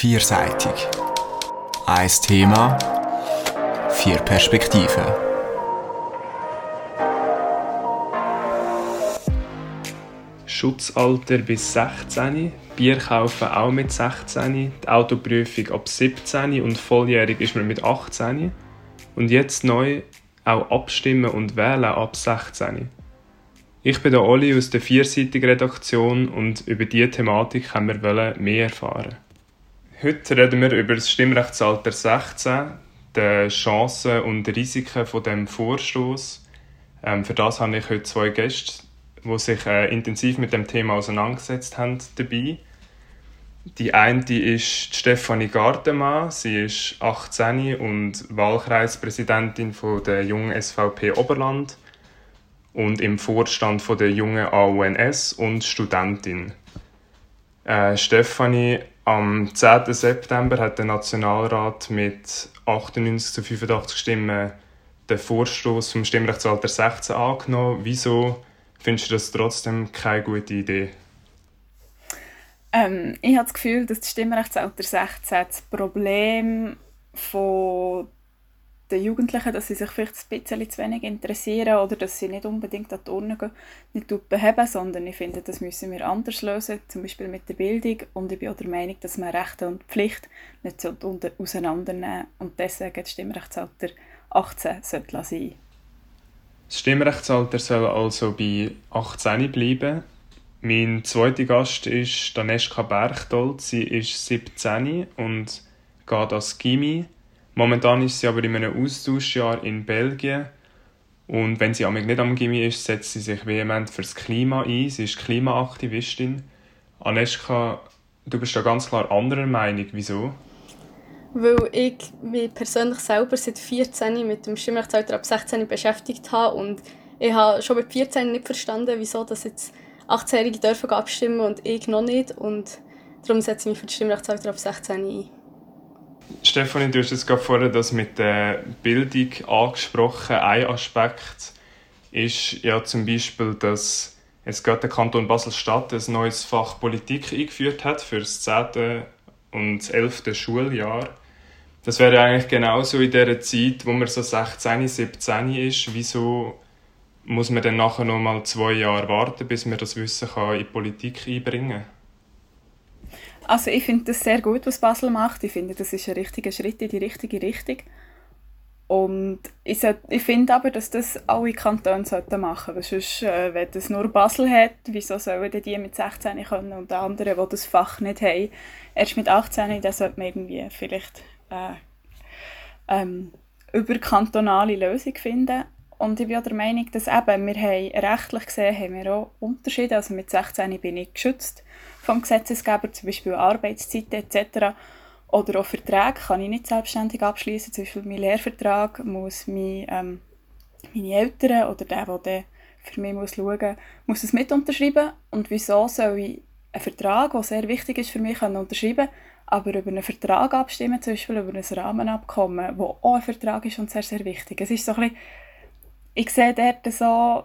Vierseitig. Ein Thema, vier Perspektiven. Schutzalter bis 16, Bier kaufen auch mit 16, die Autoprüfung ab 17 und volljährig ist man mit 18. Und jetzt neu auch abstimmen und wählen ab 16. Ich bin der Oli aus der vierseitigen Redaktion und über diese Thematik haben wir mehr erfahren. Heute reden wir über das Stimmrechtsalter 16, die Chancen und Risiken von dem Vorstoß. Ähm, für das habe ich heute zwei Gäste, die sich äh, intensiv mit dem Thema auseinandergesetzt haben dabei. Die eine ist Stefanie Gardemann. Sie ist 18 und Wahlkreispräsidentin von der jungen SVP Oberland und im Vorstand von der jungen AUNS und Studentin. Äh, Stefanie am 10. September hat der Nationalrat mit 98 zu 85 Stimmen den Vorstoß vom Stimmrechtsalter 16 angenommen. Wieso findest du das trotzdem keine gute Idee? Ähm, ich habe das Gefühl, dass das Stimmrechtsalter 16 das Problem von den Jugendlichen, dass sie sich vielleicht ein bisschen zu wenig interessieren oder dass sie nicht unbedingt an die Urne gehen, nicht beheben, sondern ich finde, das müssen wir anders lösen, zum Beispiel mit der Bildung und ich bin auch der Meinung, dass man Rechte und Pflicht nicht auseinandernehmen und deswegen das Stimmrechtsalter 18 sollte sein. Das Stimmrechtsalter soll also bei 18 bleiben. Mein zweiter Gast ist Daneschka Berchtold. Sie ist 17 und geht als Gimmi Momentan ist sie aber in einem Austauschjahr in Belgien. Und wenn sie nicht am Gimmi ist, setzt sie sich vehement fürs Klima ein. Sie ist Klimaaktivistin. Aneska, du bist da ganz klar anderer Meinung. Wieso? Weil ich mich persönlich selber seit 14 mit dem Stimmrechtsalter ab 16 beschäftigt habe und ich habe schon mit 14 nicht verstanden, wieso dass jetzt 18-Jährige dürfen abstimmen und ich noch nicht und darum setze ich mich für das Stimmrechtsalter ab 16 ein. Stefanie, du hast jetzt gerade vorher das mit der Bildung angesprochen. Ein Aspekt ist ja zum Beispiel, dass jetzt gerade der Kanton Basel-Stadt ein neues Fach Politik eingeführt hat für das 10. und das 11. Schuljahr. Das wäre eigentlich genauso in der Zeit, wo man so 16, 17 ist. Wieso muss man dann nachher noch mal zwei Jahre warten, bis man das Wissen kann in Politik einbringen kann? Also ich finde das sehr gut, was Basel macht. Ich finde, das ist ein richtiger Schritt in die richtige Richtung. Und ich, ich finde aber, dass das alle Kantone sollten machen sollten. Sonst, äh, wenn das nur Basel hat, wieso sollen die mit 16 können und die anderen, die das Fach nicht haben, erst mit 18, dann sollte man irgendwie vielleicht äh, ähm, überkantonale Lösung finden. Und ich bin auch der Meinung, dass eben, wir haben rechtlich gesehen haben wir auch Unterschiede. Also mit 16 bin ich geschützt vom Gesetzesgeber, zum Beispiel Arbeitszeiten etc. Oder auch Verträge kann ich nicht selbstständig abschließen. Zum Beispiel mein Lehrvertrag muss mein, ähm, meine Eltern oder der, der für mich muss schauen muss, es mit unterschreiben. Und wieso soll ich einen Vertrag, der sehr wichtig ist für mich, unterschreiben aber über einen Vertrag abstimmen, zum Beispiel über ein Rahmenabkommen, wo auch ein Vertrag ist und sehr, sehr wichtig. Es ist so ein bisschen, ich sehe dort so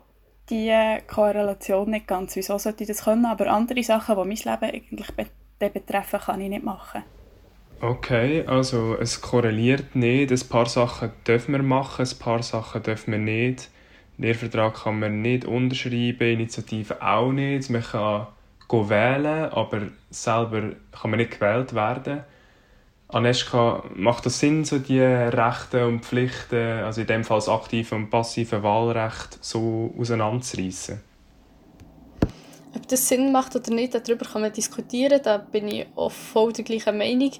die Korrelation nicht ganz. Wieso sollte ich das können? Aber andere Sachen, die mein Leben eigentlich be betreffen, kann ich nicht machen. Okay, also es korreliert nicht. Ein paar Sachen dürfen wir machen, ein paar Sachen dürfen wir nicht. Lehrvertrag kann man nicht unterschreiben, Initiative auch nicht. Man kann wählen, aber selber kann man nicht gewählt werden. Aneska, macht das Sinn, so die Rechte und Pflichten, also in dem Fall das aktive und passive Wahlrecht, so auseinanderzureißen? Ob das Sinn macht oder nicht, darüber kann man diskutieren. Da bin ich auch voll der gleichen Meinung.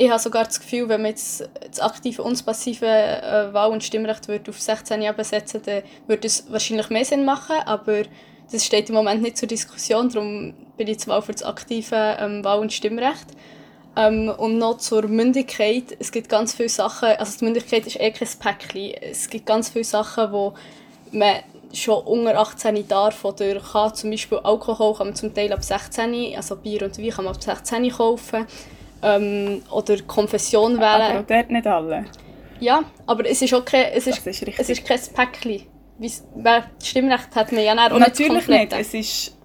Ich habe sogar das Gefühl, wenn man jetzt das aktive und das passive äh, Wahl- und Stimmrecht auf 16 Jahre besetzen würde, würde es wahrscheinlich mehr Sinn machen. Aber das steht im Moment nicht zur Diskussion. Darum bin ich zwar für das aktive ähm, Wahl- und Stimmrecht. Ähm, und noch zur Mündigkeit. Es gibt ganz viele Sachen, also die Mündigkeit ist eh kein Päckchen. Es gibt ganz viele Sachen, wo man schon unter 18 darf oder kann. Zum Beispiel Alkohol kann man zum Teil ab 16, also Bier und Wein kann man ab 16 kaufen. Ähm, oder Konfession wählen. Aber dort nicht alle. Ja, aber es ist auch kein, es ist, ist es ist kein Päckchen. Wie, Stimmrecht hat man ja auch nicht Natürlich nicht. Es ist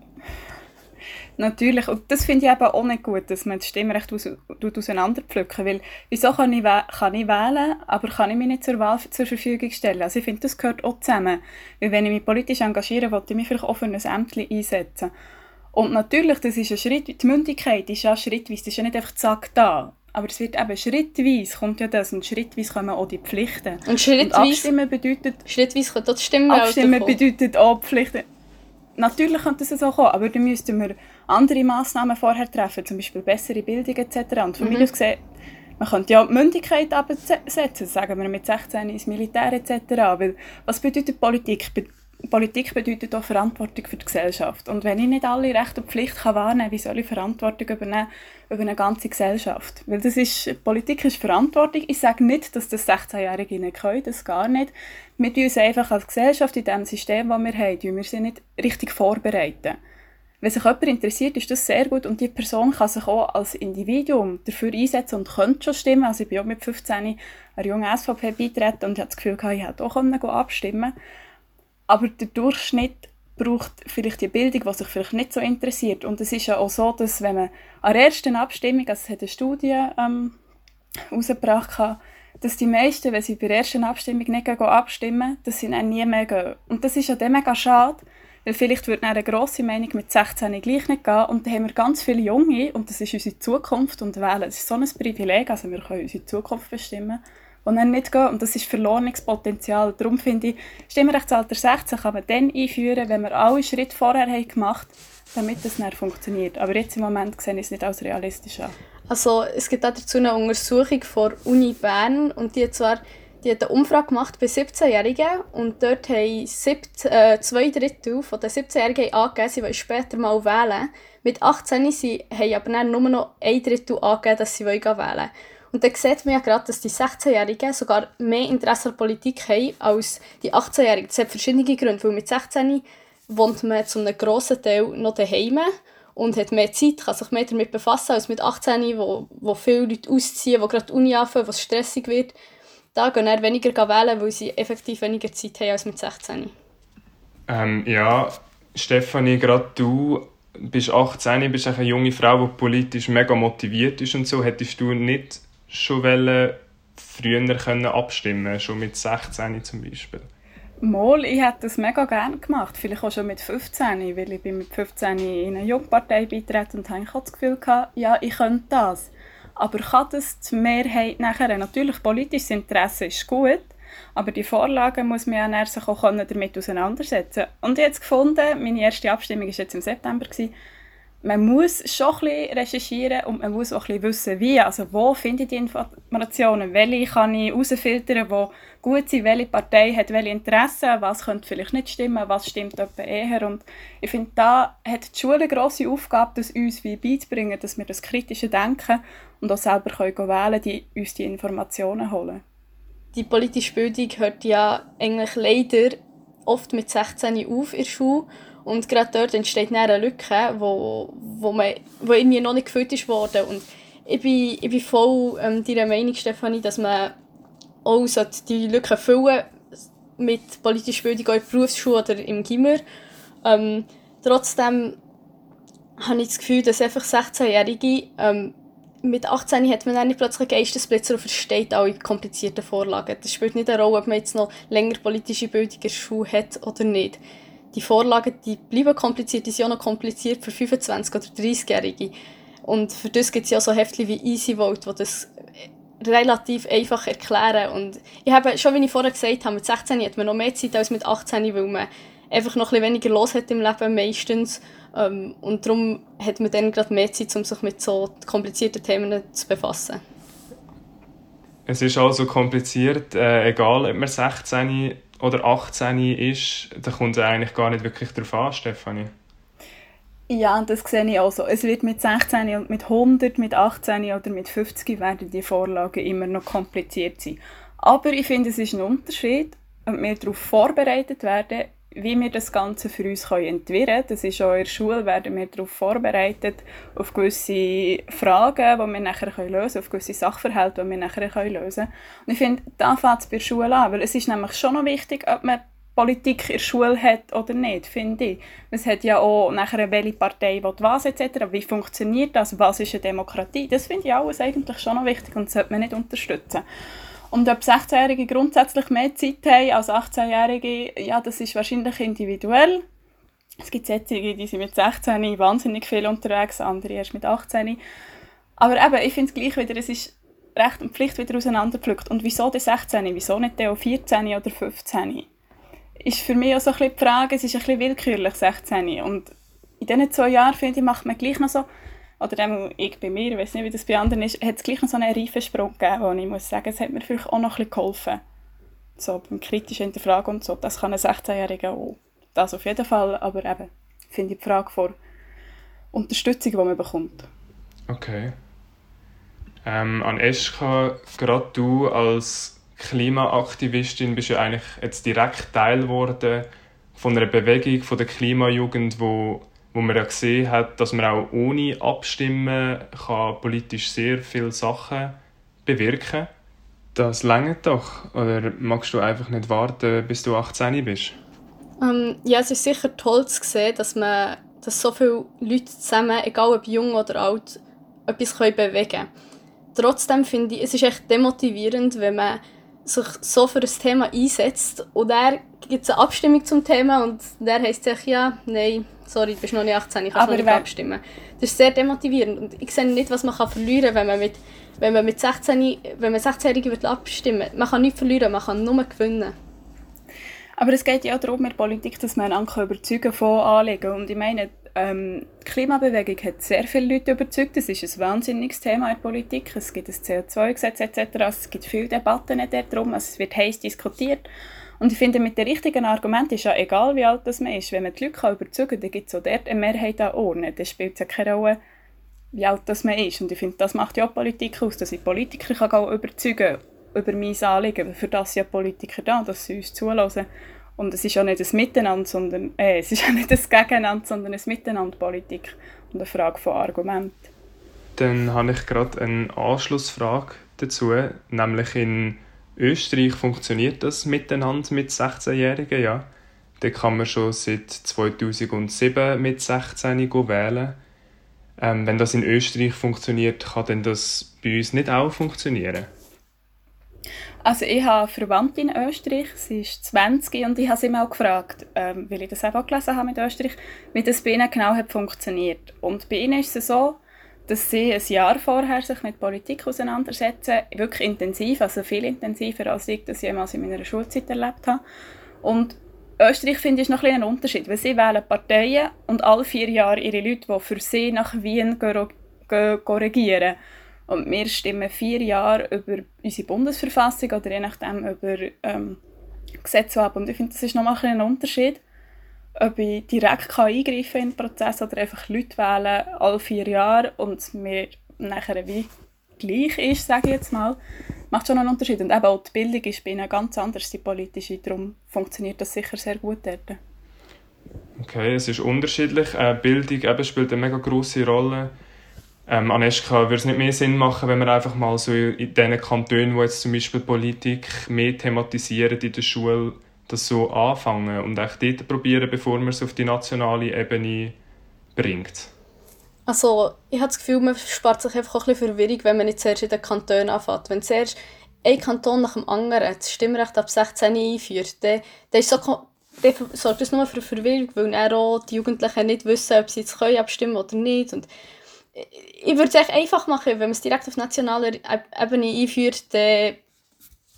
Natürlich, und das finde ich eben auch nicht gut, dass man das Stimmrecht aus, auseinanderpflücken weil wieso kann ich, kann ich wählen, aber kann ich mich nicht zur Wahl zur Verfügung stellen? Also ich finde, das gehört auch zusammen. Weil wenn ich mich politisch engagiere, wollte ich mich vielleicht auch für ein Ämtchen einsetzen. Und natürlich, das ist ein Schritt, die Mündigkeit ist ja schrittweise, das ist ja nicht einfach zack da. Aber es wird eben schrittweise kommt ja das und schrittweise kommen auch die Pflichten. Und schrittweise... Und abstimmen bedeutet... Schrittweise kommt auch das Stimmen Abstimmen bedeutet auch Pflichten. Natürlich könnte es so kommen, aber dann müssten wir andere Massnahmen vorher treffen, zum Beispiel bessere Bildung etc. Und von mhm. mir aus gesehen, man könnte ja die Mündigkeit absetzen, sagen wir mit 16 ins Militär etc. Weil was bedeutet Politik? Politik bedeutet auch Verantwortung für die Gesellschaft. Und wenn ich nicht alle Rechte und Pflichten kann wahrnehmen kann, wie soll ich Verantwortung übernehmen über eine ganze Gesellschaft? Weil das ist, Politik ist Verantwortung. Ich sage nicht, dass das 16-Jährige nicht können, das gar nicht. Wir tun uns einfach als Gesellschaft in dem System, das wir haben, wir sie nicht richtig vorbereiten. Wenn sich jemand interessiert, ist das sehr gut und die Person kann sich auch als Individuum dafür einsetzen und könnte schon stimmen. Also ich bin auch mit 15 einer jungen SVP beitreten und hatte das Gefühl, ich hätte auch abstimmen können. Aber der Durchschnitt braucht vielleicht die Bildung, die sich vielleicht nicht so interessiert. Und es ist ja auch so, dass wenn man an der ersten Abstimmung, also es hat eine Studie ähm, herausgebracht, dass die meisten, wenn sie bei der ersten Abstimmung nicht abstimmen, dass sie dann nie mehr gehen. Und das ist ja dann mega schade, weil vielleicht würde eine grosse Meinung mit 16 gleich nicht gehen und dann haben wir ganz viele Junge und das ist unsere Zukunft und wählen. Das ist so ein Privileg, also wir können unsere Zukunft bestimmen die dann nicht gehen. Und das ist verlorenes Potenzial. Darum finde ich, Stimmrechtsalter 16 kann man dann einführen, wenn wir alle Schritte vorher haben gemacht haben, damit das dann funktioniert. Aber jetzt im Moment sehe ich es nicht als realistisch an. Also es gibt auch dazu eine Untersuchung von Uni Bern und die hat zwar die hat eine Umfrage gemacht bei 17-Jährigen und dort haben siebt, äh, zwei Drittel von den 17-Jährigen angegeben, sie wollen später mal wählen. Mit 18 sie haben aber nur noch ein Drittel angegeben, dass sie wählen wollen. Und dann sieht man ja gerade, dass die 16-Jährigen sogar mehr Interesse an Politik haben als die 18-Jährigen. Das hat verschiedene Gründe, weil mit 16 wohnt man zu einem grossen Teil noch daheim und hat mehr Zeit, kann sich mehr damit befassen als mit 18, wo, wo viele Leute ausziehen, wo gerade die Uni anfangen, wo es stressig wird. Da gehen dann weniger wählen, weil sie effektiv weniger Zeit haben als mit 16. Ähm, ja, Stefanie, gerade du bist 18, bist eine junge Frau, die politisch mega motiviert ist und so. Hättest du nicht schon früher können abstimmen schon mit 16 zum Beispiel? Mal, ich hätte das mega gerne gemacht, vielleicht auch schon mit 15, weil ich bin mit 15 in eine Jungpartei beitreten und habe das Gefühl gehabt, ja, ich könnte das. Aber kann das die Mehrheit nachher? Natürlich, politisches Interesse ist gut, aber die Vorlagen muss man ja sich auch damit auseinandersetzen. Und ich habe gefunden, meine erste Abstimmung war jetzt im September, gewesen, man muss schon ein bisschen recherchieren und man muss auch ein bisschen wissen, wie. Also wo finde ich die Informationen? Welche kann ich herausfiltern, die gut sind? Welche Partei hat welche Interessen? Was könnte vielleicht nicht stimmen? Was stimmt etwa eher? Und ich finde, da hat die Schule eine grosse Aufgabe, das uns wie beizubringen, dass wir das kritische Denken und auch selber können wählen die uns die Informationen holen. Die politische Bildung hört ja eigentlich leider oft mit 16 auf in der Schule und gerade dort entsteht eine Lücke, wo, wo, man, wo irgendwie noch nicht gefüllt ist worden. Und ich bin, ich bin voll ähm, deiner Meinung, Stefanie, dass man auch die Lücke füllen mit politischer Bildung auch in der Berufsschule oder im Gimmer. Ähm, trotzdem habe ich das Gefühl, dass einfach 16-Jährige ähm, mit 18 hat man dann plötzlich Geistesblitzer und versteht alle komplizierten Vorlagen. Das spielt nicht eine Rolle, ob man jetzt noch länger politische Bildung in der Schule hat oder nicht die Vorlagen die bleiben kompliziert, die sind auch noch kompliziert für 25- oder 30-Jährige. Und für das gibt es ja so Heftchen wie EasyVote, die das relativ einfach erklären. Und ich habe, schon wie ich vorher gesagt habe, mit 16 hat man noch mehr Zeit als mit 18, weil man einfach noch ein bisschen weniger los hat im Leben meistens. Ähm, und darum hat man dann gerade mehr Zeit, um sich mit so komplizierten Themen zu befassen. Es ist also kompliziert, äh, egal ob man 16 oder 18 ist, da kommt es eigentlich gar nicht wirklich darauf an, Stefanie. Ja, das sehe ich auch so. Es wird mit 16 und mit 100, mit 18 oder mit 50 werden die Vorlagen immer noch kompliziert sein. Aber ich finde, es ist ein Unterschied, ob wir darauf vorbereitet werden, wie wir das Ganze für uns entwirren können. Das ist auch in der Schule, werden wir darauf vorbereitet, auf gewisse Fragen, die wir nachher lösen können, auf gewisse Sachverhalte, die wir nachher lösen können. Und ich finde, da fängt es bei der Schule an, weil es ist nämlich schon noch wichtig, ob man Politik in der Schule hat oder nicht, finde ich. Es hat ja auch nachher, welche Partei will was etc. Wie funktioniert das? Was ist eine Demokratie? Das finde ich alles eigentlich schon noch wichtig und sollte man nicht unterstützen. Und ob 16-Jährige grundsätzlich mehr Zeit haben als 18-Jährige, ja, das ist wahrscheinlich individuell. Es gibt solche, die sind mit 16 wahnsinnig viel unterwegs, andere erst mit 18. Aber eben, ich finde es gleich wieder, es ist Recht und Pflicht wieder auseinandergepflückt. Und wieso der 16? Wieso nicht der 14 oder 15? Ist für mich auch so ein bisschen die Frage, es ist ein bisschen willkürlich, 16. Und in diesen zwei Jahren, finde ich, macht man gleich noch so, oder ich bei mir, ich weiß nicht, wie das bei anderen ist, hat es gleich noch so einen Reifensprung gegeben, wo ich muss sagen, es hat mir vielleicht auch noch ein bisschen geholfen. So beim kritischen Hinterfragen und so, das kann ein 16-Jähriger auch. Das auf jeden Fall, aber eben, finde ich die Frage vor Unterstützung, die man bekommt. Okay. Ähm, an Eschka, gerade du als Klimaaktivistin bist ja eigentlich jetzt direkt Teil geworden von einer Bewegung von der Klimajugend, wo, wo man ja gesehen hat, dass man auch ohne Abstimmen kann politisch sehr viele Sachen bewirken. Das längert doch. Oder magst du einfach nicht warten, bis du 18 bist? Ähm, ja, es ist sicher toll zu sehen, dass man dass so viele Leute zusammen, egal ob jung oder alt, etwas bewegen können. Trotzdem finde ich, es ist echt demotivierend, wenn man sich so für ein Thema einsetzt und dann gibt es eine Abstimmung zum Thema und der heißt sich ja, nein, sorry, du bist noch nicht 18, ich kann nicht abstimmen. Das ist sehr demotivierend und ich sehe nicht, was man kann verlieren kann, wenn man mit, wenn man mit 16, wenn man 16-Jährige abstimmen. Man kann nichts verlieren, man kann nur gewinnen. Aber es geht ja auch darum, in der Politik, dass man einander überzeugen von Anliegen. Und ich meine, ähm, die Klimabewegung hat sehr viele Leute überzeugt. Es ist ein wahnsinniges Thema in der Politik. Es gibt ein CO2-Gesetz etc. Es gibt viele Debatten darum. Es wird heiß diskutiert. Und ich finde, mit den richtigen Argumenten ist ja egal, wie alt das man ist. Wenn man die Leute überzeugen kann, dann gibt es auch dort eine Mehrheit an Ohren. Dann spielt es ja keine Rolle, wie alt das man ist. Und ich finde, das macht ja auch Politik aus, dass ich Politiker kann überzeugen über mein Anliegen. Für das sind ja Politiker da, dass sie uns zulassen. Und es ist ja nicht ein Miteinander, sondern äh, es ist ja nicht ein Gegeneinander, sondern ein Miteinander Politik und eine Frage von Argument. Dann habe ich gerade eine Anschlussfrage dazu, nämlich in Österreich funktioniert das Miteinander mit 16-Jährigen, ja. Da kann man schon seit 2007 mit 16 wählen. Ähm, wenn das in Österreich funktioniert, kann denn das bei uns nicht auch funktionieren? Also ich habe Verwandte in Österreich, sie ist 20 und ich habe sie mal gefragt, ähm, weil ich das auch gelesen habe mit Österreich, wie das bei ihnen genau hat funktioniert. Und bei ihnen ist es so, dass sie ein Jahr vorher sich mit Politik auseinandersetzen, wirklich intensiv, also viel intensiver als ich das jemals in meiner Schulzeit erlebt habe. Und Österreich finde ich noch ein, ein Unterschied, weil sie wählen Parteien und alle vier Jahre ihre Leute, die für sie nach Wien regieren. Und wir stimmen vier Jahre über unsere Bundesverfassung oder je nachdem über ähm, Gesetze ab. Und ich finde, das ist nochmal ein, Unterschied, ob ich direkt kann eingreifen in den Prozess oder einfach Leute wählen, alle vier Jahre und mir nachher wie gleich ist, sage ich jetzt mal, macht schon einen Unterschied. Und eben auch die Bildung ist bei ihnen ganz anders, die politische, darum funktioniert das sicher sehr gut dort. Okay, es ist unterschiedlich. Äh, Bildung eben spielt eine mega große Rolle. Ähm, Aneska, würde es nicht mehr Sinn machen, wenn wir einfach mal so in den Kantonen, wo jetzt zum Beispiel Politik mehr thematisieren in der Schule, das so anfangen und echt dort probieren, bevor man es auf die nationale Ebene bringt? Also, ich habe das Gefühl, man spart sich einfach auch ein bisschen Verwirrung, wenn man nicht zuerst in den Kantonen anfängt. Wenn zuerst ein Kanton nach dem anderen das Stimmrecht ab 16 einführt, dann, dann, ist so, dann sorgt das nur für Verwirrung, weil dann auch die Jugendlichen nicht wissen, ob sie jetzt können abstimmen oder nicht. Und ich würde es einfach machen, wenn man es direkt auf nationaler Ebene einführt, dann,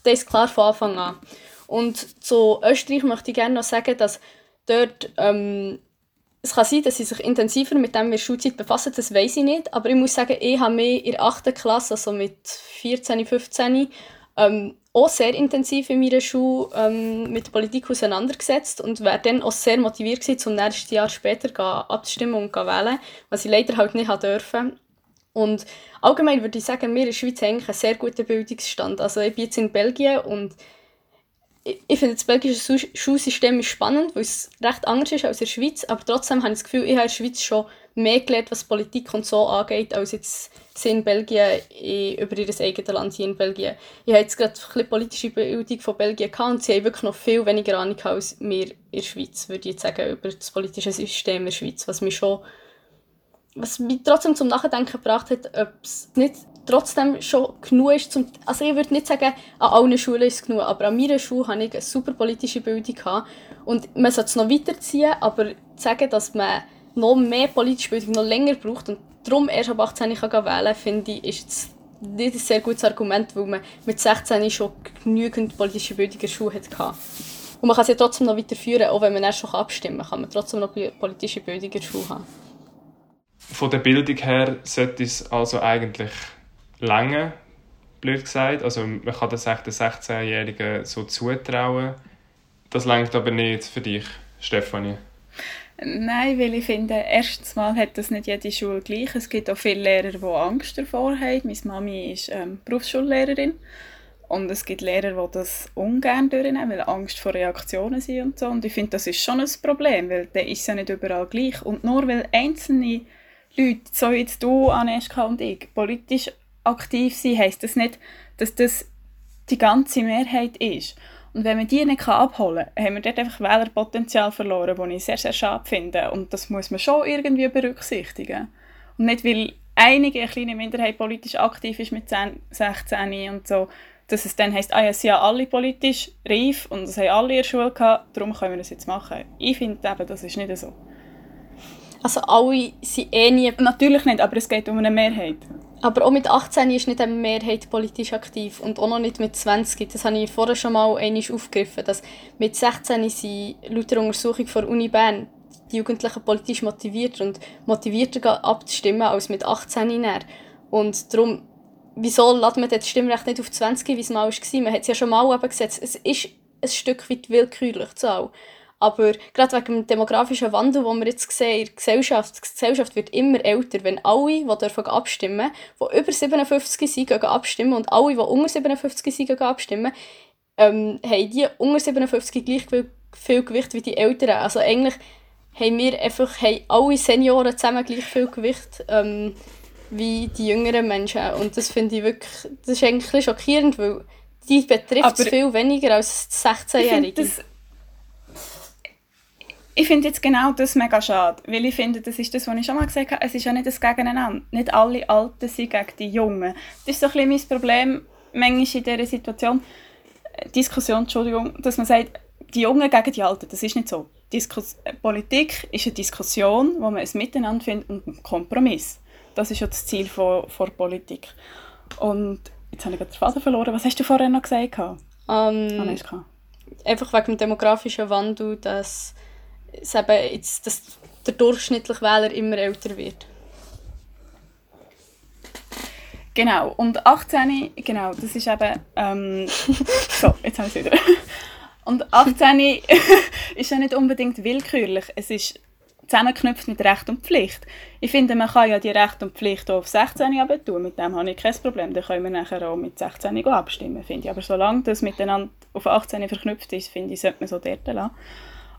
ist klar von Anfang an. Und zu Österreich möchte ich gerne noch sagen, dass dort ähm, es kann sein, dass sie sich intensiver mit dem in der Schulzeit befassen, das weiß ich nicht. Aber ich muss sagen, ich habe mich in der 8. Klasse, also mit 14, 15, ähm, auch sehr intensiv in meiner Schule ähm, mit der Politik auseinandergesetzt und wäre dann auch sehr motiviert gewesen, um nächstes Jahr später abzustimmen und zu wählen, was ich leider halt nicht durfte. Und allgemein würde ich sagen, wir in der Schweiz haben einen sehr guten Bildungsstand. Also ich bin jetzt in Belgien und ich, ich finde das belgische Schulsystem ist spannend, weil es recht anders ist als in der Schweiz, aber trotzdem habe ich das Gefühl, ich habe in der Schweiz schon mehr gelernt, was Politik und so angeht, als jetzt sie in Belgien in, über ihr eigenes Land hier in Belgien. Ich habe jetzt gerade ein bisschen politische Bildung von Belgien gehabt und sie haben wirklich noch viel weniger Ahnung als wir in der Schweiz, würde ich jetzt sagen, über das politische System in der Schweiz, was mich schon was mich trotzdem zum Nachdenken gebracht hat, ob es nicht trotzdem schon genug ist. Zum, also ich würde nicht sagen, an allen Schulen ist es genug, aber an meiner Schule hatte ich eine super politische Bildung. Gehabt. Und man sollte es noch weiterziehen, aber zu sagen, dass man noch mehr politische Bildung noch länger braucht und darum erst ab 18 kann wählen kann, finde ich, ist jetzt nicht ein sehr gutes Argument, weil man mit 16 schon genügend politische Bildung in der hatte. Und man kann sie trotzdem noch weiterführen, auch wenn man erst schon abstimmen kann, kann man trotzdem noch politische Bildung in der haben. Von der Bildung her sollte es also eigentlich lange, blöd gesagt. Also man kann das echt den 16-Jährigen so zutrauen. Das langt aber nicht für dich, Stefanie. Nein, weil ich finde, erstens mal hat das nicht jede Schule gleich. Es gibt auch viele Lehrer, die Angst davor haben. Meine Mami ist ähm, Berufsschullehrerin. Und es gibt Lehrer, die das ungern durchnehmen, weil Angst vor Reaktionen sind und so. Und ich finde, das ist schon ein Problem, weil der ist ja nicht überall gleich. Und nur weil einzelne Leute, so jetzt du, Aneska und ich, politisch aktiv sind, heisst das nicht, dass das die ganze Mehrheit ist. Und wenn man die nicht abholen kann, haben wir dort einfach Wählerpotenzial verloren, das ich sehr, sehr schade finde. Und das muss man schon irgendwie berücksichtigen. Und nicht, weil einige, eine kleine Minderheit politisch aktiv ist mit 10, 16 und so, dass es dann heisst, ah ja, sie sind alle politisch reif und das haben alle in der Schule gehabt, darum können wir das jetzt machen. Ich finde eben, das ist nicht so. Also alle sind eh nie... Natürlich nicht, aber es geht um eine Mehrheit. Aber auch mit 18 ist nicht eine Mehrheit politisch aktiv und auch noch nicht mit 20. Das habe ich vorher schon mal einmal aufgegriffen, dass mit 16 sind laut der Untersuchung von Uni Bern die Jugendlichen politisch motiviert und motivierter abzustimmen als mit 18 näher. Und darum, wieso lädt man das Stimmrecht nicht auf 20, wie es mal war? Man hat es ja schon mal gesetzt. Es ist ein Stück weit willkürlich, Zahl. Aber gerade wegen dem demografischen Wandel, den wir jetzt sehen in der Gesellschaft, die Gesellschaft wird immer älter. Wenn alle, die dürfen abstimmen die über 57 sind, gehen abstimmen und alle, die unter 57 sind, gehen abstimmen, ähm, haben die unter 57 gleich viel Gewicht wie die Älteren. Also eigentlich haben wir einfach haben alle Senioren zusammen gleich viel Gewicht ähm, wie die jüngeren Menschen. Und das finde ich wirklich, das ist eigentlich schockierend, weil die betrifft es viel weniger als 16-Jährige ich finde jetzt genau das mega schade, weil ich finde, das ist das, was ich schon mal gesagt habe, es ist ja nicht das Gegeneinander. Nicht alle Alten sind gegen die Jungen. Das ist so ein bisschen mein Problem manchmal in dieser Situation, äh, Diskussion, Entschuldigung, dass man sagt, die Jungen gegen die Alten, das ist nicht so. Diskus Politik ist eine Diskussion, wo man ein Miteinander findet und einen Kompromiss. Das ist ja das Ziel von, von Politik. Und jetzt habe ich gerade den Faden verloren. Was hast du vorher noch gesagt? Um, ähm, einfach wegen dem demografischen Wandel, dass es eben jetzt, dass der durchschnittliche Wähler immer älter wird. Genau, und 18, genau, das ist eben, ähm, so, jetzt habe ich es wieder. Und 18 ist ja nicht unbedingt willkürlich, es ist zusammengeknüpft mit Recht und Pflicht. Ich finde, man kann ja die Recht und Pflicht auch auf 16 tun, mit dem habe ich kein Problem, dann können wir nachher auch mit 16 abstimmen, finde ich. Aber solange das miteinander auf 18 verknüpft ist, finde ich, sollte man so dort lassen.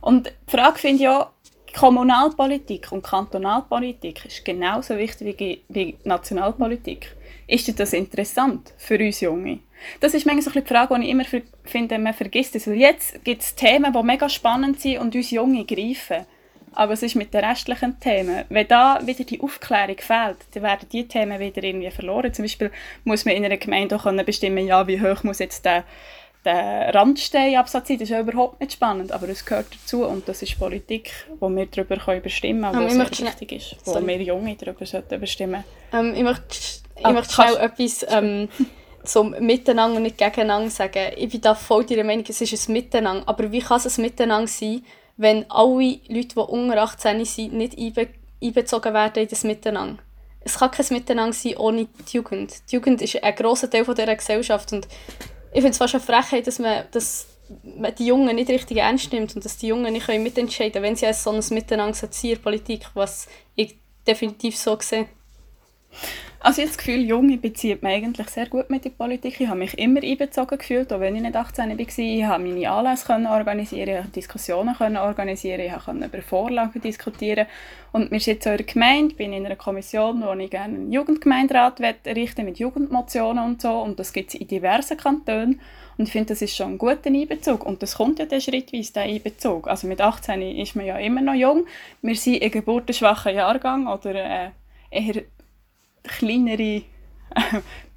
Und die Frage finde ich auch, Kommunalpolitik und Kantonalpolitik ist genauso wichtig wie, Nationalpolitik. Ist das interessant für uns Junge? Das ist manchmal so die Frage, die ich immer finde, man vergisst es. Weil jetzt gibt es Themen, die mega spannend sind und uns Junge greifen. Aber es ist mit den restlichen Themen. Wenn da wieder die Aufklärung fehlt, dann werden diese Themen wieder irgendwie verloren. Zum Beispiel muss man in einer Gemeinde auch bestimmen, ja, wie hoch muss jetzt der der Randsteinabsatz sein, das ist ja überhaupt nicht spannend, aber es gehört dazu und das ist Politik, wo wir darüber können bestimmen können, ähm, was wichtig ist, wo Sorry. wir Junge darüber sollten bestimmen ähm, Ich möchte, ich ah, möchte schnell etwas ähm, zum Miteinander und nicht gegeneinander sagen. Ich bin da voll deiner Meinung, es ist ein Miteinander, aber wie kann es ein Miteinander sein, wenn alle Leute, die unter 18 sind, nicht einbe einbezogen werden in das Miteinander? Es kann kein Miteinander sein ohne die Jugend. Die Jugend ist ein grosser Teil dieser Gesellschaft und ich finde es fast eine Frechheit, dass man, dass man die Jungen nicht richtig ernst nimmt und dass die Jungen nicht mitentscheiden können, wenn sie als so ein Miteinander ziehen, Politik, was ich definitiv so sehe. Also ich habe das Gefühl, Junge bezieht man eigentlich sehr gut mit der Politik. Ich habe mich immer einbezogen gefühlt, auch wenn ich nicht 18 war. Ich habe meine Anlässe organisieren, ich Diskussionen organisieren, ich konnte über Vorlagen diskutieren. Und wir sind jetzt in einer Gemeinde, bin in einer Kommission, wo ich gerne einen Jugendgemeinderat errichten mit Jugendmotionen und so. Und das gibt es in diversen Kantonen. Und ich finde, das ist schon ein guter Einbezug. Und das kommt ja dann schrittweise, der Einbezug. Also mit 18 ist man ja immer noch jung. Wir sind ein geburtenschwacher Jahrgang oder äh, eher kleinere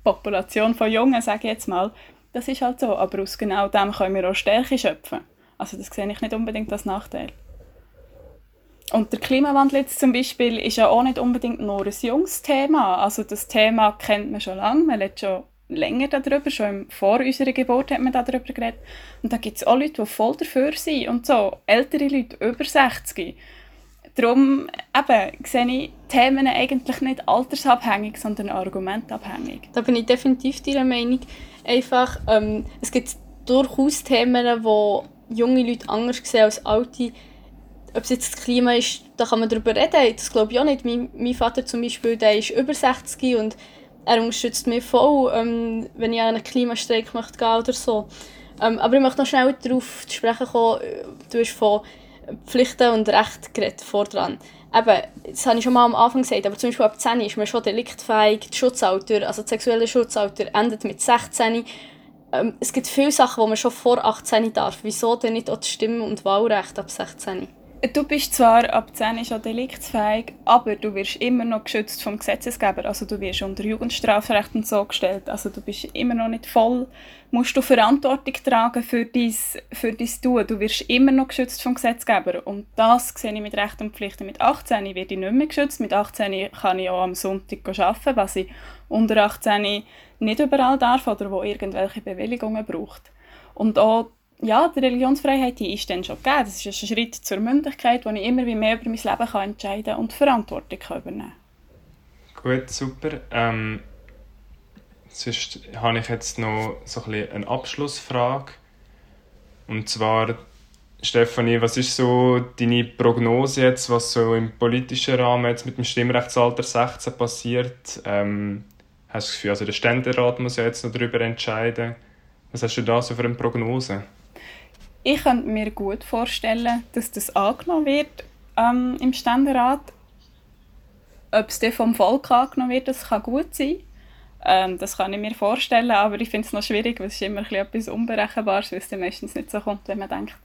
Population von Jungen, sage ich jetzt mal. Das ist halt so, aber aus genau dem können wir auch Stärke schöpfen. Also das sehe ich nicht unbedingt als Nachteil. Und der Klimawandel jetzt zum Beispiel ist ja auch nicht unbedingt nur ein junges Thema. Also das Thema kennt man schon lange, man hat schon länger darüber, schon vor unserer Geburt hat man darüber geredet. Und da gibt es auch Leute, die voll dafür sind und so, ältere Leute, über 60 Darum eben, sehe ich Themen eigentlich nicht altersabhängig, sondern argumentabhängig. Da bin ich definitiv deiner Meinung. Einfach, ähm, es gibt durchaus Themen, wo junge Leute anders sehen als alte. Ob es jetzt das Klima ist, da kann man darüber reden. Das glaube ich auch nicht. Mein, mein Vater zum Beispiel, der ist über 60 und er unterstützt mich voll, ähm, wenn ich an einen Klimastreik möchte gehen oder so. Ähm, aber ich möchte noch schnell darauf zu sprechen kommen. Du hast von Pflichten und Rechten geredet, vordran. Eben, das habe ich schon mal am Anfang gesagt, aber zum Beispiel ab 10 ist man schon deliktfähig. Das Schutzalter, also das sexuelle Schutzalter endet mit 16. Ähm, es gibt viele Sachen, die man schon vor 18 darf. Wieso denn nicht auch das Stimm- und Wahlrecht ab 16? Du bist zwar ab 10 schon deliktsfähig, aber du wirst immer noch geschützt vom Gesetzesgeber. Also du wirst unter Jugendstrafrecht und so gestellt. Also du bist immer noch nicht voll, musst du Verantwortung tragen für dein, für dein Tun. Du wirst immer noch geschützt vom Gesetzgeber. Und das sehe ich mit Rechten und Pflichten. Mit 18 werde ich nicht mehr geschützt. Mit 18 kann ich auch am Sonntag arbeiten, was ich unter 18 nicht überall darf oder wo irgendwelche Bewilligungen braucht. Und auch ja, die Religionsfreiheit die ist dann schon gegeben. Das ist ein Schritt zur Mündigkeit, wo ich immer mehr über mein Leben kann entscheiden und Verantwortung kann übernehmen Gut, super. Ähm, sonst habe ich jetzt noch so ein eine Abschlussfrage. Und zwar, Stefanie, was ist so deine Prognose jetzt, was so im politischen Rahmen jetzt mit dem Stimmrechtsalter 16 passiert? Ähm, hast du das Gefühl, also der Ständerat muss ja jetzt noch darüber entscheiden. Was hast du da so für eine Prognose? Ich könnte mir gut vorstellen, dass das angenommen wird ähm, im Ständerat. Ob es dann vom Volk angenommen wird, das kann gut sein. Ähm, das kann ich mir vorstellen, aber ich finde es noch schwierig, weil es ist immer etwas Unberechenbares, weil es dann meistens nicht so kommt, wie man denkt.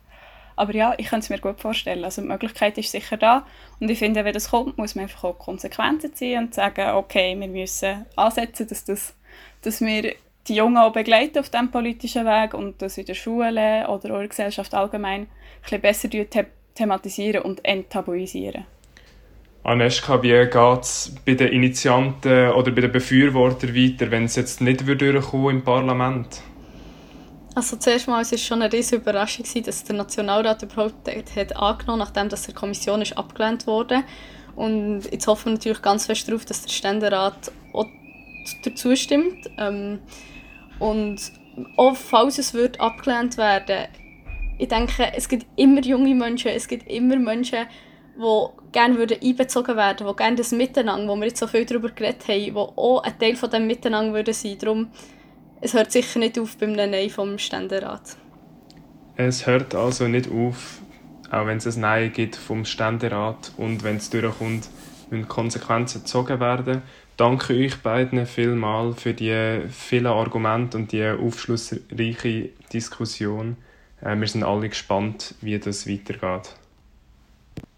Aber ja, ich könnte es mir gut vorstellen. Also die Möglichkeit ist sicher da. Und ich finde, wenn das kommt, muss man einfach auch Konsequenzen ziehen und sagen, okay, wir müssen ansetzen, dass, das, dass wir die Jungen auch begleiten auf diesem politischen Weg und das in der Schule oder in der Gesellschaft allgemein ein bisschen besser the thematisieren und enttabuisieren. Aneska, wie geht es bei den Initianten oder bei den Befürwortern weiter, wenn es jetzt nicht durchkommen im Parlament? Also zuerst mal, es war schon eine riesige Überraschung, dass der Nationalrat überhaupt hat angenommen hat, nachdem das der Kommission ist abgelehnt wurde. Und jetzt hoffen wir natürlich ganz fest darauf, dass der Ständerat auch dazu stimmt. Ähm, und auch falls es wird abgelehnt werden, ich denke, es gibt immer junge Menschen, es gibt immer Menschen, die gerne würden einbezogen werden, die gerne das Miteinander, wo wir jetzt so viel darüber geredet haben, die auch ein Teil von dem Miteinander würden sein. Darum, es hört sicher nicht auf beim Nein vom Ständerat. Es hört also nicht auf, auch wenn es ein Nein gibt vom Ständerat und wenn es durchkommt, müssen Konsequenzen gezogen werden danke euch beiden vielmal für die vielen Argumente und die aufschlussreiche Diskussion. Äh, wir sind alle gespannt, wie das weitergeht.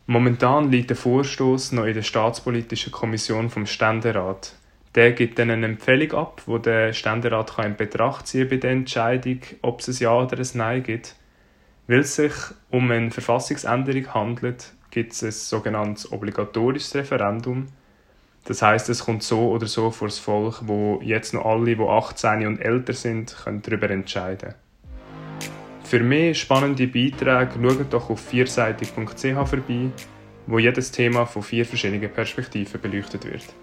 Momentan liegt der Vorstoß noch in der Staatspolitischen Kommission vom Ständerat. Der gibt dann eine Empfehlung ab, wo der Ständerat in Betracht ziehen bei der Entscheidung, ob es ein Ja oder ein Nein gibt. Weil es sich um eine Verfassungsänderung handelt, gibt es ein sogenanntes obligatorisches Referendum, das heißt, es kommt so oder so vor das Volk, wo jetzt noch alle, die 18 und älter sind, können darüber entscheiden. Für mehr spannende Beiträge schaut doch auf vierseitig.ch vorbei, wo jedes Thema von vier verschiedenen Perspektiven beleuchtet wird.